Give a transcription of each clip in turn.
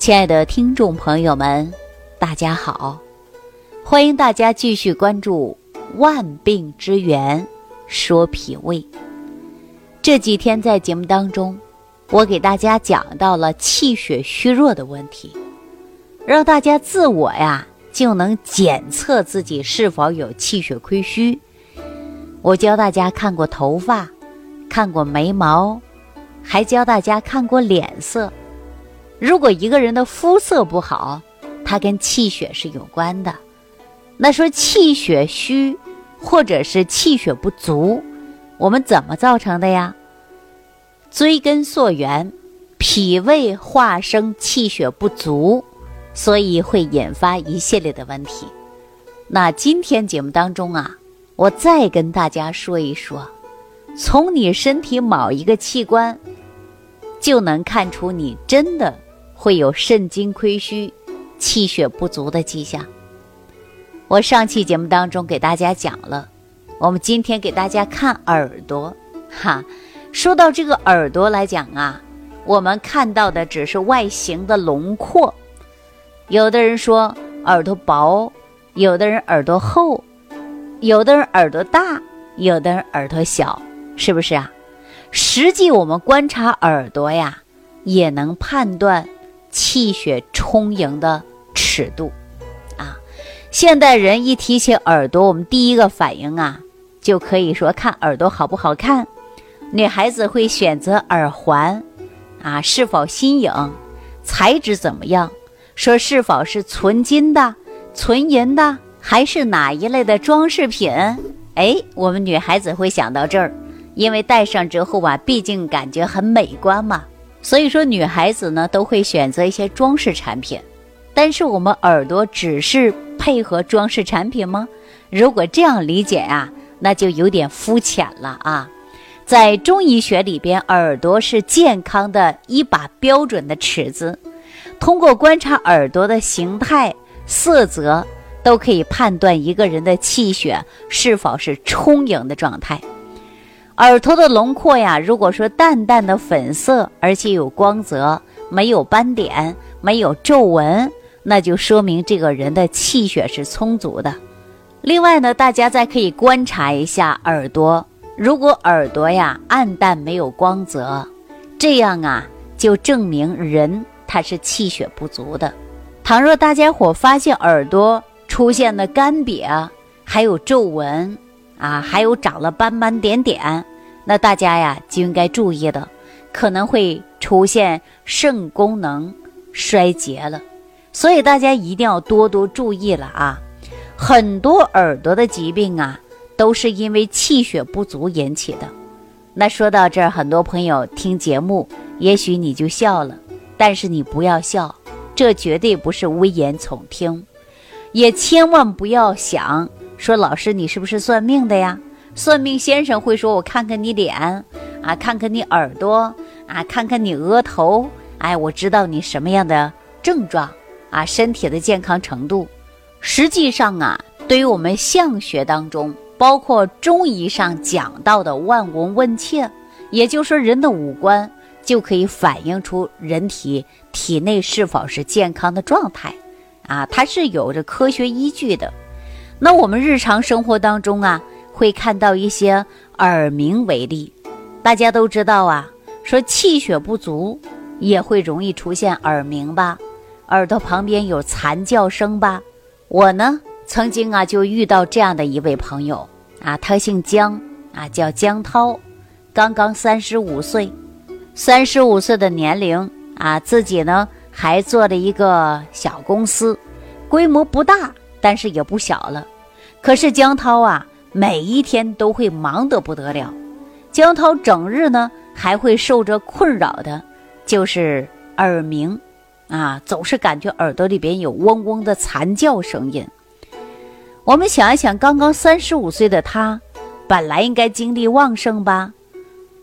亲爱的听众朋友们，大家好！欢迎大家继续关注《万病之源说脾胃》。这几天在节目当中，我给大家讲到了气血虚弱的问题，让大家自我呀就能检测自己是否有气血亏虚。我教大家看过头发，看过眉毛，还教大家看过脸色。如果一个人的肤色不好，它跟气血是有关的。那说气血虚，或者是气血不足，我们怎么造成的呀？追根溯源，脾胃化生气血不足，所以会引发一系列的问题。那今天节目当中啊，我再跟大家说一说，从你身体某一个器官，就能看出你真的。会有肾精亏虚、气血不足的迹象。我上期节目当中给大家讲了，我们今天给大家看耳朵。哈，说到这个耳朵来讲啊，我们看到的只是外形的轮廓。有的人说耳朵薄，有的人耳朵厚，有的人耳朵大，有的人耳朵小，是不是啊？实际我们观察耳朵呀，也能判断。气血充盈的尺度，啊，现代人一提起耳朵，我们第一个反应啊，就可以说看耳朵好不好看。女孩子会选择耳环，啊，是否新颖，材质怎么样，说是否是纯金的、纯银的，还是哪一类的装饰品？哎，我们女孩子会想到这儿，因为戴上之后啊，毕竟感觉很美观嘛。所以说，女孩子呢都会选择一些装饰产品，但是我们耳朵只是配合装饰产品吗？如果这样理解啊，那就有点肤浅了啊。在中医学里边，耳朵是健康的一把标准的尺子，通过观察耳朵的形态、色泽，都可以判断一个人的气血是否是充盈的状态。耳朵的轮廓呀，如果说淡淡的粉色，而且有光泽，没有斑点，没有皱纹，那就说明这个人的气血是充足的。另外呢，大家再可以观察一下耳朵，如果耳朵呀暗淡没有光泽，这样啊就证明人他是气血不足的。倘若大家伙发现耳朵出现了干瘪，还有皱纹啊，还有长了斑斑点点。那大家呀就应该注意的，可能会出现肾功能衰竭了，所以大家一定要多多注意了啊！很多耳朵的疾病啊，都是因为气血不足引起的。那说到这儿，很多朋友听节目，也许你就笑了，但是你不要笑，这绝对不是危言耸听，也千万不要想说老师你是不是算命的呀？算命先生会说：“我看看你脸啊，看看你耳朵啊，看看你额头，哎，我知道你什么样的症状啊，身体的健康程度。实际上啊，对于我们相学当中，包括中医上讲到的望闻问切，也就是说人的五官就可以反映出人体体内是否是健康的状态啊，它是有着科学依据的。那我们日常生活当中啊。”会看到一些耳鸣为例，大家都知道啊，说气血不足也会容易出现耳鸣吧，耳朵旁边有惨叫声吧。我呢曾经啊就遇到这样的一位朋友啊，他姓姜啊，叫姜涛，刚刚三十五岁，三十五岁的年龄啊，自己呢还做了一个小公司，规模不大，但是也不小了。可是姜涛啊。每一天都会忙得不得了，江涛整日呢还会受着困扰的，就是耳鸣，啊，总是感觉耳朵里边有嗡嗡的惨叫声音。我们想一想，刚刚三十五岁的他，本来应该精力旺盛吧，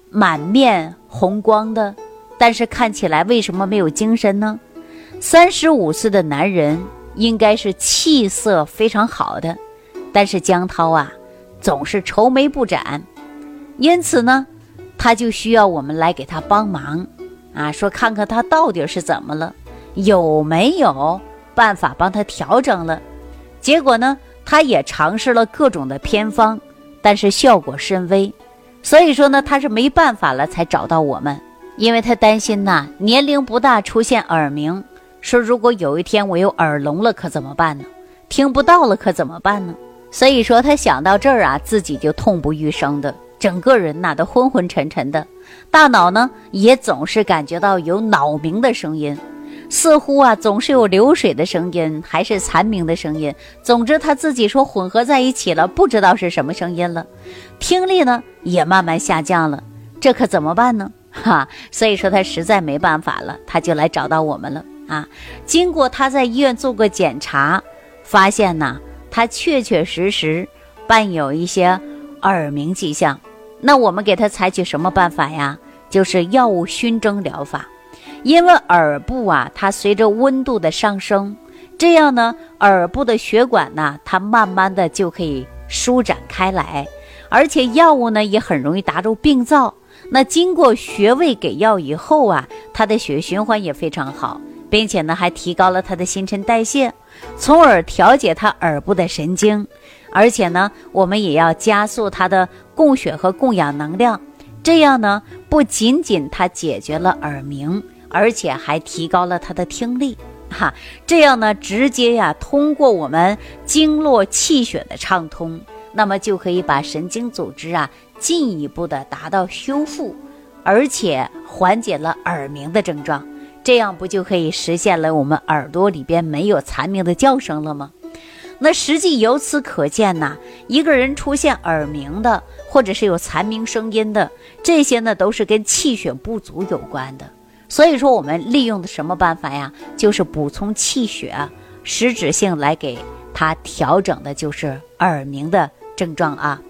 满面红光的，但是看起来为什么没有精神呢？三十五岁的男人应该是气色非常好的，但是江涛啊。总是愁眉不展，因此呢，他就需要我们来给他帮忙，啊，说看看他到底是怎么了，有没有办法帮他调整了？结果呢，他也尝试了各种的偏方，但是效果甚微。所以说呢，他是没办法了才找到我们，因为他担心呐，年龄不大出现耳鸣，说如果有一天我有耳聋了，可怎么办呢？听不到了，可怎么办呢？所以说他想到这儿啊，自己就痛不欲生的，整个人呐都昏昏沉沉的，大脑呢也总是感觉到有脑鸣的声音。似乎啊，总是有流水的声音，还是蝉鸣的声音。总之，他自己说混合在一起了，不知道是什么声音了。听力呢也慢慢下降了，这可怎么办呢？哈，所以说他实在没办法了，他就来找到我们了啊。经过他在医院做过检查，发现呢，他确确实实伴有一些耳鸣迹象。那我们给他采取什么办法呀？就是药物熏蒸疗法。因为耳部啊，它随着温度的上升，这样呢，耳部的血管呢，它慢慢的就可以舒展开来，而且药物呢也很容易达到病灶。那经过穴位给药以后啊，它的血液循环也非常好，并且呢还提高了它的新陈代谢，从而调节他耳部的神经。而且呢，我们也要加速他的供血和供氧能量，这样呢，不仅仅他解决了耳鸣。而且还提高了他的听力，哈，这样呢，直接呀，通过我们经络气血的畅通，那么就可以把神经组织啊进一步的达到修复，而且缓解了耳鸣的症状，这样不就可以实现了我们耳朵里边没有蝉鸣的叫声了吗？那实际由此可见呐，一个人出现耳鸣的，或者是有蝉鸣声音的，这些呢都是跟气血不足有关的。所以说，我们利用的什么办法呀？就是补充气血，实质性来给他调整的，就是耳鸣的症状啊。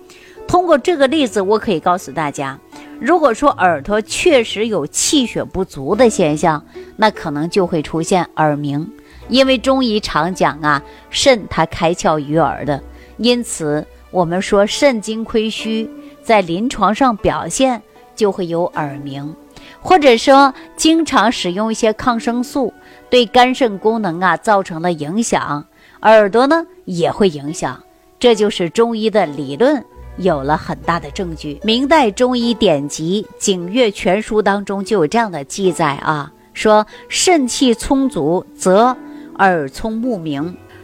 通过这个例子，我可以告诉大家，如果说耳朵确实有气血不足的现象，那可能就会出现耳鸣。因为中医常讲啊，肾它开窍于耳的，因此我们说肾精亏虚，在临床上表现就会有耳鸣。或者说，经常使用一些抗生素，对肝肾功能啊造成了影响，耳朵呢也会影响。这就是中医的理论有了很大的证据。明代中医典籍《景岳全书》当中就有这样的记载啊，说肾气充足，则耳聪目明；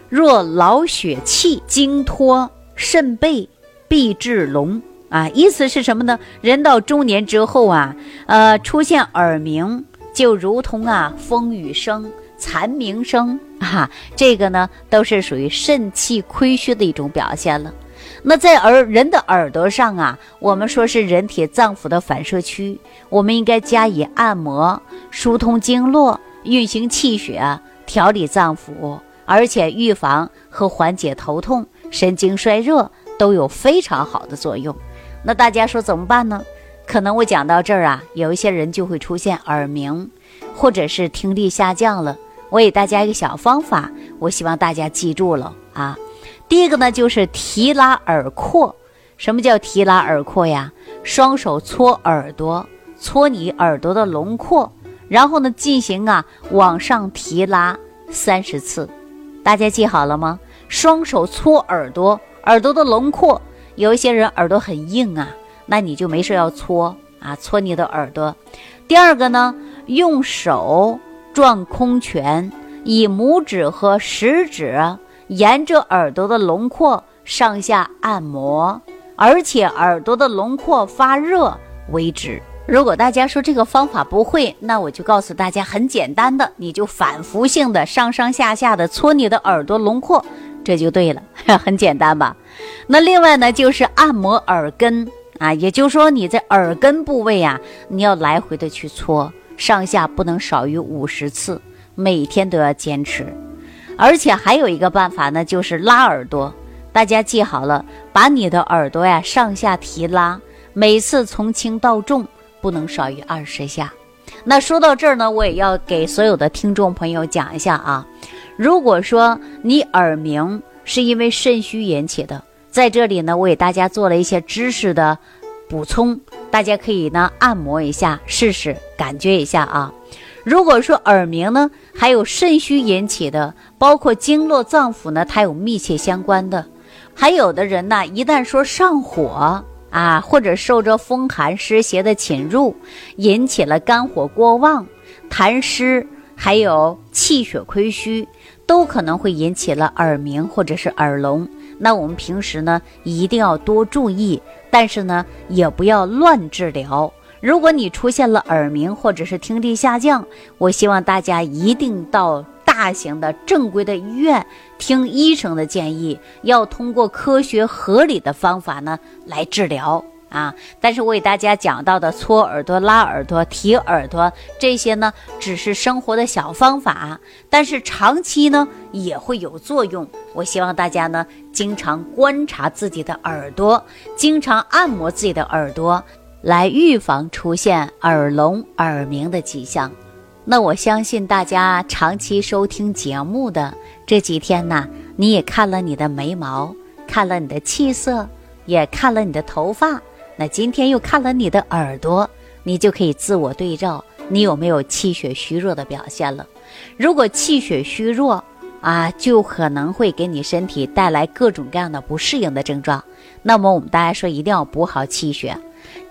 若劳血气，经脱肾背，必致聋。啊，意思是什么呢？人到中年之后啊，呃，出现耳鸣，就如同啊风雨声、蝉鸣声啊，这个呢都是属于肾气亏虚的一种表现了。那在耳人的耳朵上啊，我们说是人体脏腑的反射区，我们应该加以按摩，疏通经络，运行气血，调理脏腑，而且预防和缓解头痛、神经衰弱都有非常好的作用。那大家说怎么办呢？可能我讲到这儿啊，有一些人就会出现耳鸣，或者是听力下降了。我给大家一个小方法，我希望大家记住了啊。第一个呢，就是提拉耳廓。什么叫提拉耳廓呀？双手搓耳朵，搓你耳朵的轮廓，然后呢，进行啊往上提拉三十次。大家记好了吗？双手搓耳朵，耳朵的轮廓。有一些人耳朵很硬啊，那你就没事要搓啊，搓你的耳朵。第二个呢，用手转空拳，以拇指和食指沿着耳朵的轮廓上下按摩，而且耳朵的轮廓发热为止。如果大家说这个方法不会，那我就告诉大家很简单的，你就反复性的上上下下的搓你的耳朵轮廓。这就对了，很简单吧？那另外呢，就是按摩耳根啊，也就是说你在耳根部位啊，你要来回的去搓，上下不能少于五十次，每天都要坚持。而且还有一个办法呢，就是拉耳朵。大家记好了，把你的耳朵呀上下提拉，每次从轻到重不能少于二十下。那说到这儿呢，我也要给所有的听众朋友讲一下啊。如果说你耳鸣是因为肾虚引起的，在这里呢，我给大家做了一些知识的补充，大家可以呢按摩一下试试，感觉一下啊。如果说耳鸣呢，还有肾虚引起的，包括经络脏腑呢，它有密切相关的。还有的人呢，一旦说上火啊，或者受着风寒湿邪的侵入，引起了肝火过旺、痰湿，还有气血亏虚，都可能会引起了耳鸣或者是耳聋。那我们平时呢，一定要多注意，但是呢，也不要乱治疗。如果你出现了耳鸣或者是听力下降，我希望大家一定到大型的正规的医院，听医生的建议，要通过科学合理的方法呢来治疗。啊！但是我给大家讲到的搓耳朵、拉耳朵、提耳朵这些呢，只是生活的小方法，但是长期呢也会有作用。我希望大家呢经常观察自己的耳朵，经常按摩自己的耳朵，来预防出现耳聋、耳鸣的迹象。那我相信大家长期收听节目的这几天呢，你也看了你的眉毛，看了你的气色，也看了你的头发。那今天又看了你的耳朵，你就可以自我对照，你有没有气血虚弱的表现了？如果气血虚弱啊，就可能会给你身体带来各种各样的不适应的症状。那么我们大家说一定要补好气血。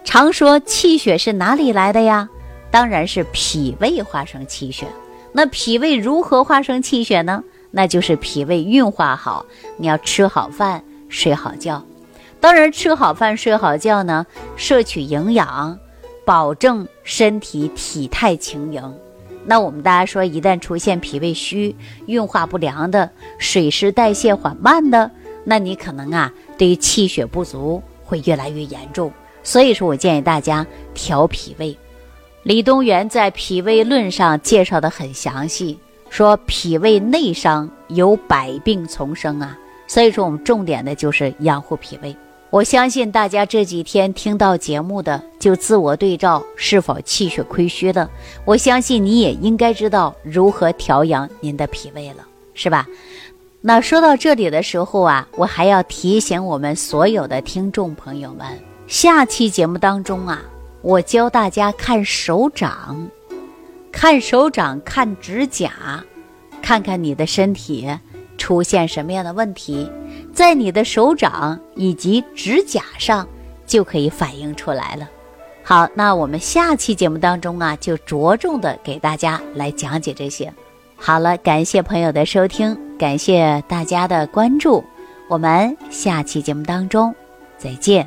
常说气血是哪里来的呀？当然是脾胃化生气血。那脾胃如何化生气血呢？那就是脾胃运化好，你要吃好饭，睡好觉。当然，吃好饭、睡好觉呢，摄取营养，保证身体体态轻盈。那我们大家说，一旦出现脾胃虚、运化不良的、水湿代谢缓慢的，那你可能啊，对于气血不足会越来越严重。所以说我建议大家调脾胃。李东垣在《脾胃论》上介绍的很详细，说脾胃内伤有百病丛生啊。所以说我们重点的就是养护脾胃。我相信大家这几天听到节目的，就自我对照是否气血亏虚的。我相信你也应该知道如何调养您的脾胃了，是吧？那说到这里的时候啊，我还要提醒我们所有的听众朋友们，下期节目当中啊，我教大家看手掌，看手掌，看指甲，看看你的身体出现什么样的问题。在你的手掌以及指甲上就可以反映出来了。好，那我们下期节目当中啊，就着重的给大家来讲解这些。好了，感谢朋友的收听，感谢大家的关注，我们下期节目当中再见。